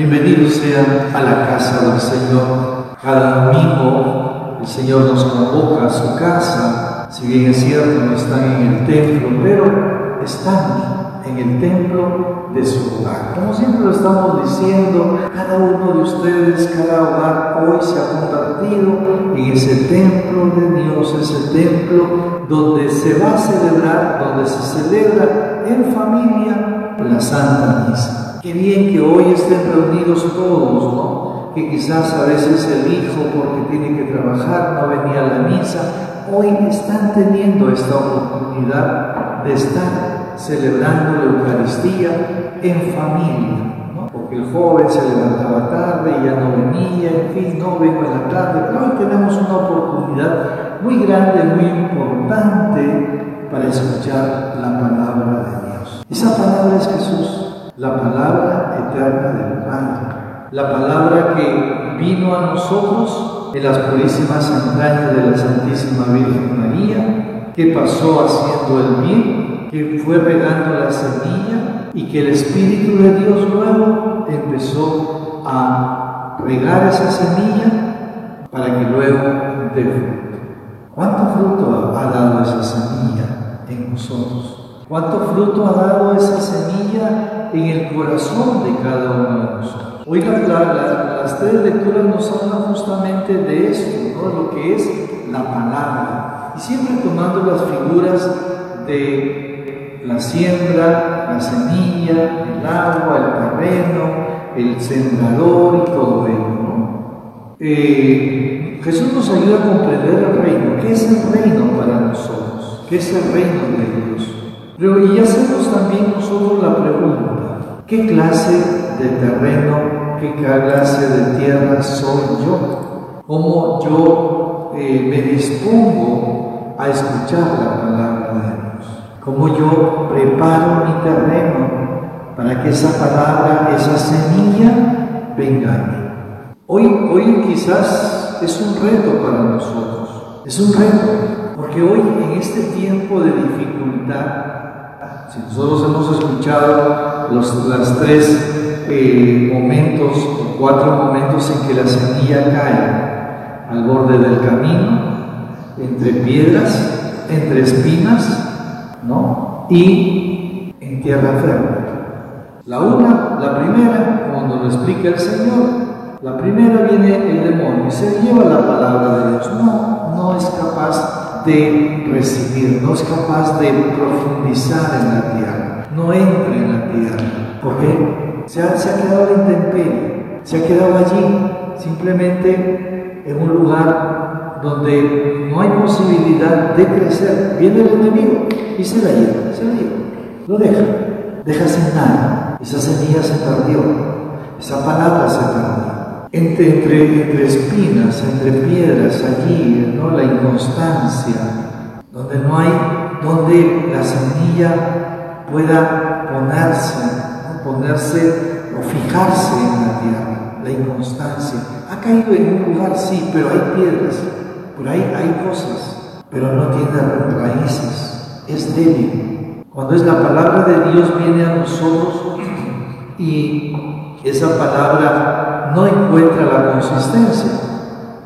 bienvenidos sean a la casa del Señor. Cada domingo el Señor nos convoca a su casa, si bien es cierto no están en el templo, pero están en el templo de su hogar. Como siempre lo estamos diciendo, cada uno de ustedes, cada hogar hoy se ha convertido en ese templo de Dios, ese templo donde se va a celebrar, donde se celebra en familia la Santa Misa. Qué bien que hoy estén reunidos todos, ¿no? Que quizás a veces el hijo, porque tiene que trabajar, no venía a la misa. Hoy están teniendo esta oportunidad de estar celebrando la Eucaristía en familia, ¿no? Porque el joven se levantaba tarde y ya no venía, en fin, no vengo en la tarde, pero hoy tenemos una oportunidad muy grande, muy importante para escuchar la palabra de Dios. Esa palabra es Jesús, la palabra eterna del Padre, la palabra que vino a nosotros en las purísimas entrañas de la Santísima Virgen María, que pasó haciendo el bien, que fue regando la semilla y que el Espíritu de Dios luego empezó a regar esa semilla para que luego dé fruto. ¿Cuánto fruto ha dado esa semilla en nosotros? ¿Cuánto fruto ha dado esa semilla en el corazón de cada uno de nosotros? Hoy las tres lecturas nos hablan justamente de eso, ¿no? lo que es la palabra. Y siempre tomando las figuras de la siembra, la semilla, el agua, el terreno, el sembrador y todo ello. Eh, Jesús nos ayuda a comprender el reino. ¿Qué es el reino para nosotros? ¿Qué es el reino de Dios? Pero y hacemos también nosotros la pregunta, ¿qué clase de terreno, qué clase de tierra soy yo? ¿Cómo yo eh, me dispongo a escuchar la palabra de Dios? ¿Cómo yo preparo mi terreno para que esa palabra, esa semilla venga a mí? Hoy, hoy quizás es un reto para nosotros, es un reto, porque hoy en este tiempo de dificultad, si nosotros hemos escuchado los tres eh, momentos o cuatro momentos en que la semilla cae al borde del camino, entre piedras, entre espinas, ¿no? Y en tierra fértil. La una, la primera, nos lo explica el Señor, la primera viene el demonio y se lleva la palabra de Dios. No, no es capaz de recibir, no es capaz de profundizar en la tierra, no entra en la tierra, porque se ha, se ha quedado en intemperie, se ha quedado allí simplemente en un lugar donde no hay posibilidad de crecer. Viene el enemigo y se la lleva, se la lleva, lo deja, deja sin nada. Esa semilla se perdió, esa palabra se perdió entre, entre, espinas, entre piedras allí, ¿no? la inconstancia, donde no hay, donde la semilla pueda ponerse, ponerse o fijarse en la tierra, la inconstancia. Ha caído en un lugar, sí, pero hay piedras, por ahí hay cosas, pero no tiene raíces, es débil. Cuando es la palabra de Dios viene a nosotros y esa palabra no encuentra la consistencia.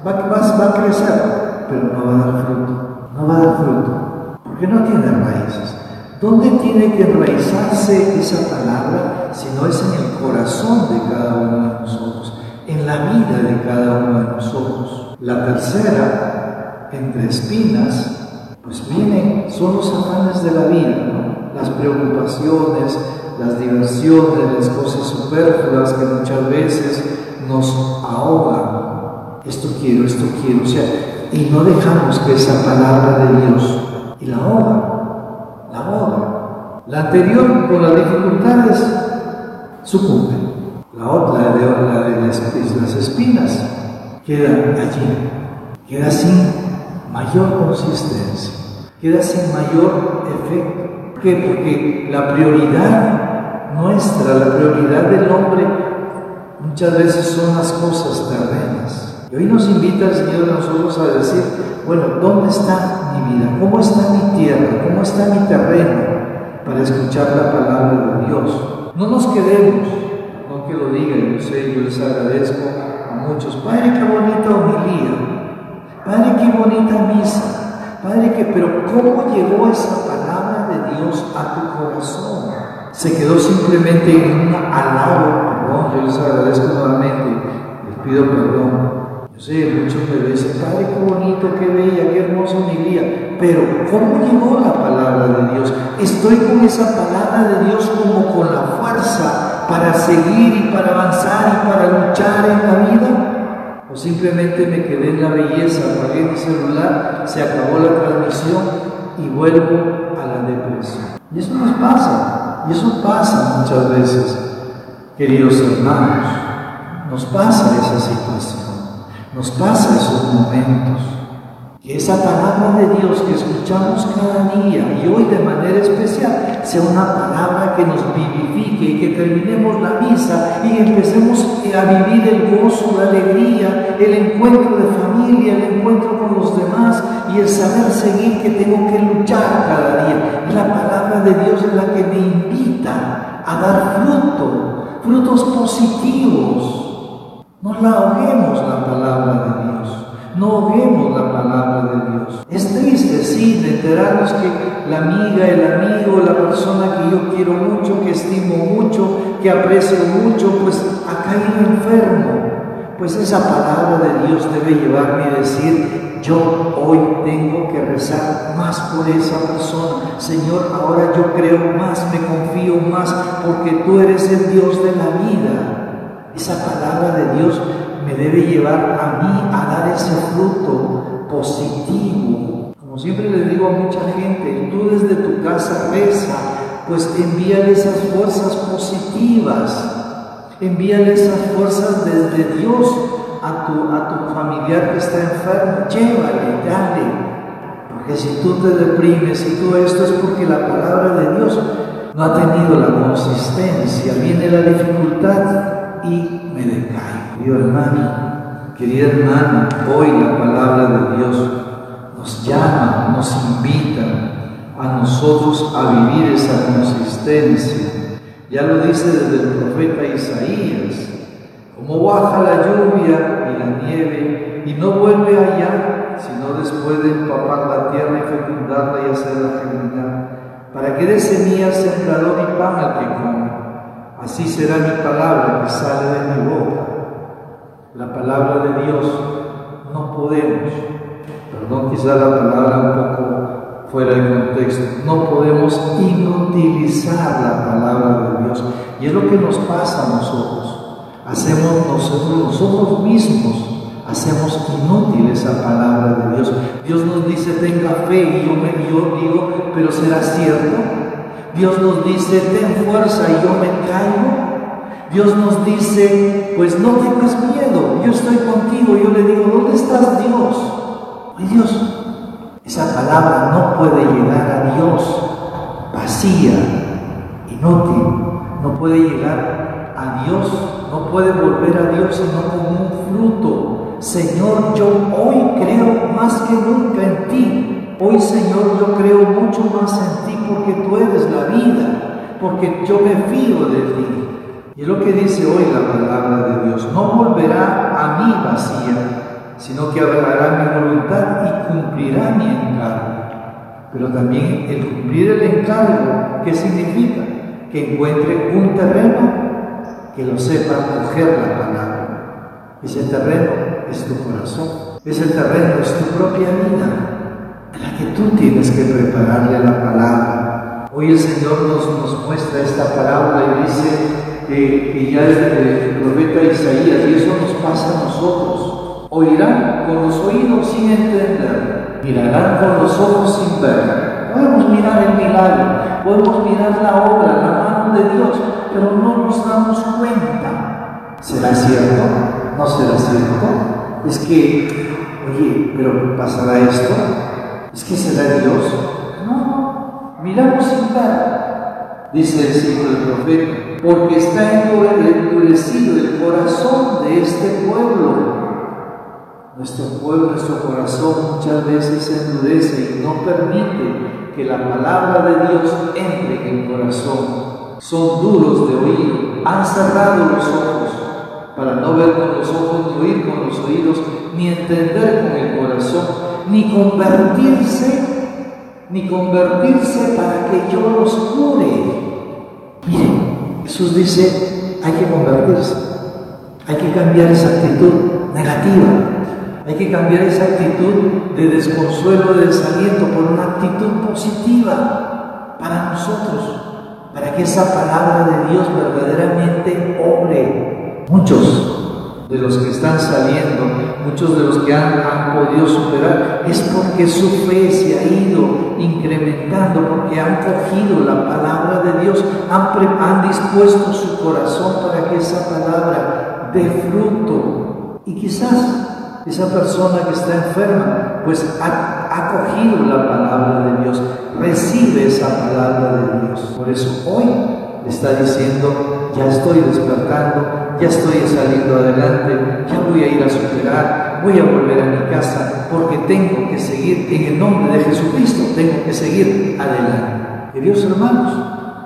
Va, va, a crecer, pero no va a dar fruto. No va a dar fruto, porque no tiene raíces. ¿Dónde tiene que enraizarse esa palabra si no es en el corazón de cada uno de nosotros, en la vida de cada uno de nosotros? La tercera, entre espinas, pues vienen, son los afanes de la vida, las preocupaciones, las diversiones, las cosas superfluas que muchas veces nos ahoga. Esto quiero, esto quiero. O sea, y no dejamos que esa palabra de Dios y la ahoga, la ahoga. La anterior, con las dificultades, sucumbe. La otra, de, las, las espinas, queda allí, queda sin mayor consistencia, queda sin mayor efecto. ¿Por qué? Porque la prioridad nuestra, la prioridad del hombre muchas veces son las cosas terrenas. Y hoy nos invita el Señor a nosotros a decir, bueno, ¿dónde está mi vida? ¿Cómo está mi tierra? ¿Cómo está mi terreno? para escuchar la palabra de Dios. No nos quedemos, no que lo diga, yo sé, yo les agradezco a muchos. Padre, qué bonita homilía. Padre, qué bonita misa. Padre, que, pero ¿cómo llegó esa palabra de Dios a tu corazón? Se quedó simplemente en un alabo, perdón, yo les agradezco nuevamente, les pido perdón yo sé, muchos me dicen, Padre, qué bonito, qué bella, qué hermoso mi día. Pero, ¿cómo llegó la palabra de Dios? ¿Estoy con esa palabra de Dios como con la fuerza para seguir y para avanzar y para luchar en la vida? ¿O simplemente me quedé en la belleza, apagué mi celular, se acabó la transmisión y vuelvo a la depresión? Y eso nos pasa, y eso pasa muchas veces, queridos hermanos, nos pasa esa situación. Nos pasa esos momentos. Que esa palabra de Dios que escuchamos cada día y hoy de manera especial sea una palabra que nos vivifique y que terminemos la misa y empecemos a vivir el gozo, la alegría, el encuentro de familia, el encuentro con los demás y el saber seguir que tengo que luchar cada día. La palabra de Dios es la que me invita a dar fruto, frutos positivos no la ahoguemos la palabra de Dios. No ahoguemos la palabra de Dios. Es triste, sí, de enterarnos que la amiga, el amigo, la persona que yo quiero mucho, que estimo mucho, que aprecio mucho, pues ha caído enfermo. Pues esa palabra de Dios debe llevarme a decir, yo hoy tengo que rezar más por esa persona. Señor, ahora yo creo más, me confío más, porque tú eres el Dios de la vida. Esa palabra de Dios me debe llevar a mí a dar ese fruto positivo. Como siempre le digo a mucha gente, tú desde tu casa reza, pues envíale esas fuerzas positivas, envíale esas fuerzas desde Dios a tu, a tu familiar que está enfermo, llévale, dale. Porque si tú te deprimes y todo esto es porque la palabra de Dios no ha tenido la consistencia, viene la dificultad y me decaigo. Querido hermano, querida hermana, hoy la palabra de Dios nos llama, nos invita a nosotros a vivir esa consistencia. Ya lo dice desde el profeta Isaías, como baja la lluvia y la nieve y no vuelve allá, sino después de empapar la tierra y fecundarla y hacerla germinar, para que dé semillas sembrador y pan al que come. Así será mi palabra que sale de mi boca. La palabra de Dios no podemos, perdón quizá la palabra fuera de contexto, no podemos inutilizar la palabra de Dios. Y es lo que nos pasa a nosotros. Hacemos nosotros, nosotros mismos, hacemos inútil esa palabra de Dios. Dios nos dice, tenga fe, y yo, me, yo digo, pero será cierto. Dios nos dice, ten fuerza y yo me caigo. Dios nos dice, pues no tengas miedo, yo estoy contigo. Yo le digo, ¿dónde estás Dios? Dios, esa palabra no puede llegar a Dios vacía, inútil. No puede llegar a Dios, no puede volver a Dios sino como un fruto. Señor, yo hoy creo más que nunca en ti. Hoy, Señor, yo creo mucho más en ti porque tú eres la vida, porque yo me fío de ti. Y es lo que dice hoy la palabra de Dios. No volverá a mí vacía, sino que hablará mi voluntad y cumplirá mi encargo. Pero también el cumplir el encargo, ¿qué significa? Que encuentre un terreno que lo sepa coger la palabra. Ese terreno es tu corazón. Ese terreno es tu propia vida la que tú tienes que prepararle la palabra. Hoy el Señor nos, muestra esta palabra y dice que, ya es el profeta Isaías, y eso nos pasa a nosotros. Oirán con los oídos sin entender, mirarán con los ojos sin ver. Podemos mirar el milagro, podemos mirar la obra, la mano de Dios, pero no nos damos cuenta. ¿Será cierto? ¿No será cierto? Es que, oye, pero ¿pasará esto? ¿Es que será Dios? No, miramos sin ver, dice el signo del profeta, porque está endurecido el corazón de este pueblo. Nuestro pueblo, nuestro corazón muchas veces se endurece y no permite que la palabra de Dios entre en el corazón. Son duros de oír, han cerrado los ojos para no ver con los ojos, ni oír con los oídos, ni entender con el corazón, ni convertirse, ni convertirse para que yo los cure. Miren, Jesús dice, hay que convertirse, hay que cambiar esa actitud negativa, hay que cambiar esa actitud de desconsuelo, de desaliento por una actitud positiva para nosotros, para que esa palabra de Dios verdaderamente obre. Muchos de los que están saliendo, muchos de los que han, podido superar, es porque su fe se ha ido incrementando, porque han cogido la palabra de Dios, han, han dispuesto su corazón para que esa palabra dé fruto. Y quizás esa persona que está enferma, pues ha, cogido la palabra de Dios, recibe esa palabra de Dios. Por eso hoy está diciendo, ya estoy despertando, ya estoy saliendo adelante, ya voy a ir a superar, voy a volver a mi casa, porque tengo que seguir en el nombre de Jesucristo, tengo que seguir adelante. Queridos hermanos,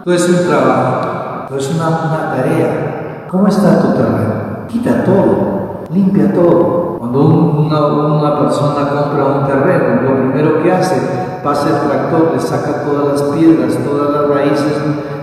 todo es un trabajo, todo es una, una tarea. ¿Cómo está tu trabajo? Quita todo, limpia todo, cuando una, persona compra un terreno, lo primero que hace, pasa el tractor, le saca todas las piedras, todas las raíces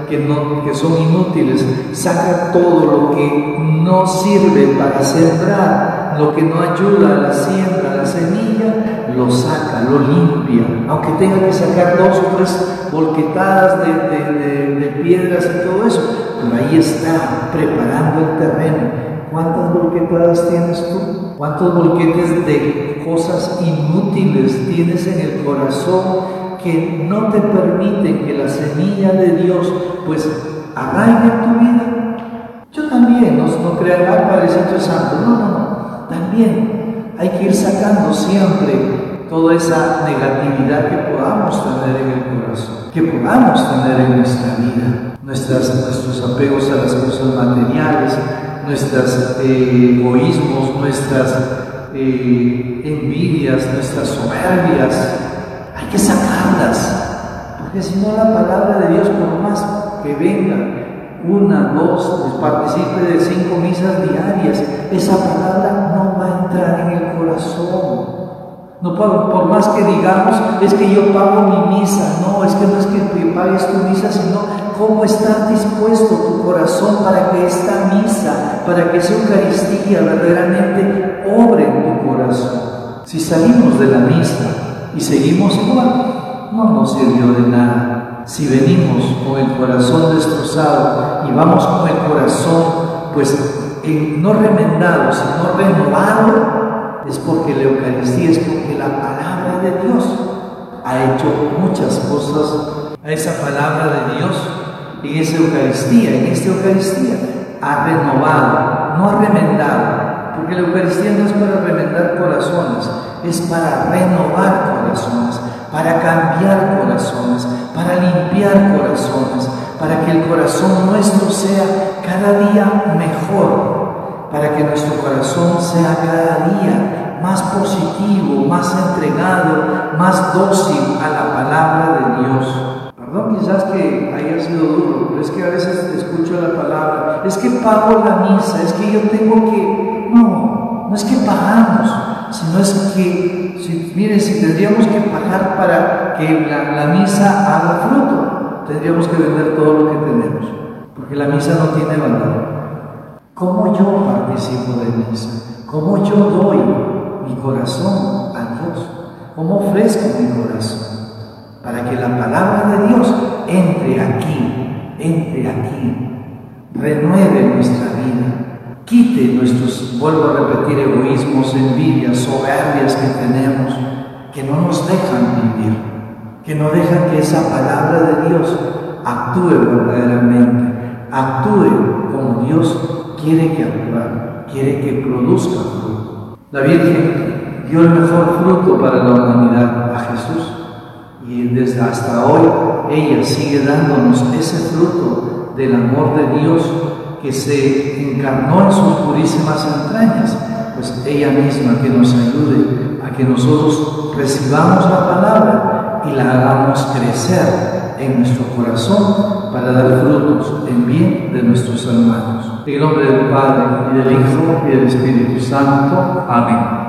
que, no, que son inútiles, saca todo lo que no sirve para sembrar, lo que no ayuda a la siembra, a la semilla, lo saca, lo limpia, aunque tenga que sacar dos o tres volquetadas de, de, de piedras y todo eso, pero ahí está preparando el terreno ¿Cuántas volquetadas tienes tú? ¿Cuántos volquetes de cosas inútiles tienes en el corazón que no te permiten que la semilla de Dios pues arraigue en tu vida? Yo también, no, no crean, ah, Padre Santo, no, no, no, también hay que ir sacando siempre toda esa negatividad que podamos tener en el corazón, que podamos tener en nuestra vida, nuestras, nuestros apegos a las cosas materiales, nuestros eh, egoísmos, nuestras eh, envidias, nuestras soberbias. Hay que sacarlas, porque si no la palabra de Dios, por más que venga, una, dos, pues participe de cinco misas diarias, esa palabra no va a entrar en el corazón. No por, más que digamos, es que yo pago mi misa, no, es que no es que pagues tu misa, sino cómo está dispuesto tu corazón para que esta misa, para que esa Eucaristía verdaderamente obre en tu corazón. Si salimos de la misa y seguimos igual, no nos sirvió de nada. Si venimos con el corazón destrozado y vamos con el corazón, pues no remendado, sino renovado, es porque la Eucaristía, es porque la palabra de Dios ha hecho muchas cosas. A esa palabra de Dios en esa Eucaristía, en esta Eucaristía, ha renovado, no ha remendado, porque la Eucaristía no es para remendar corazones, es para renovar corazones, para cambiar corazones, para limpiar corazones, para que el corazón nuestro sea cada día mejor, para que nuestro corazón sea cada día más positivo, más entregado, más dócil a la palabra de Dios. Perdón, quizás que haya sido duro, pero es que a veces escucho la palabra, es que pago la misa, es que yo tengo que... No, no es que pagamos, sino es que, si, miren, si tendríamos que pagar para que la, la misa haga fruto, tendríamos que vender todo lo que tenemos, porque la misa no tiene valor. ¿Cómo yo participo de misa? ¿Cómo yo doy mi corazón a Dios? ¿Cómo ofrezco mi corazón? para que la palabra de Dios entre aquí, entre aquí, renueve nuestra vida, quite nuestros, vuelvo a repetir, egoísmos, envidias, soberbias que tenemos, que no nos dejan vivir, que no dejan que esa palabra de Dios actúe verdaderamente, actúe como Dios quiere que actúe, quiere que produzca fruto. La Virgen dio el mejor fruto para la humanidad a Jesús y desde hasta hoy ella sigue dándonos ese fruto del amor de Dios que se encarnó en sus purísimas entrañas. Pues ella misma que nos ayude a que nosotros recibamos la palabra y la hagamos crecer en nuestro corazón para dar frutos en bien de nuestros hermanos. En el nombre del Padre, y del Hijo, y del Espíritu Santo. Amén.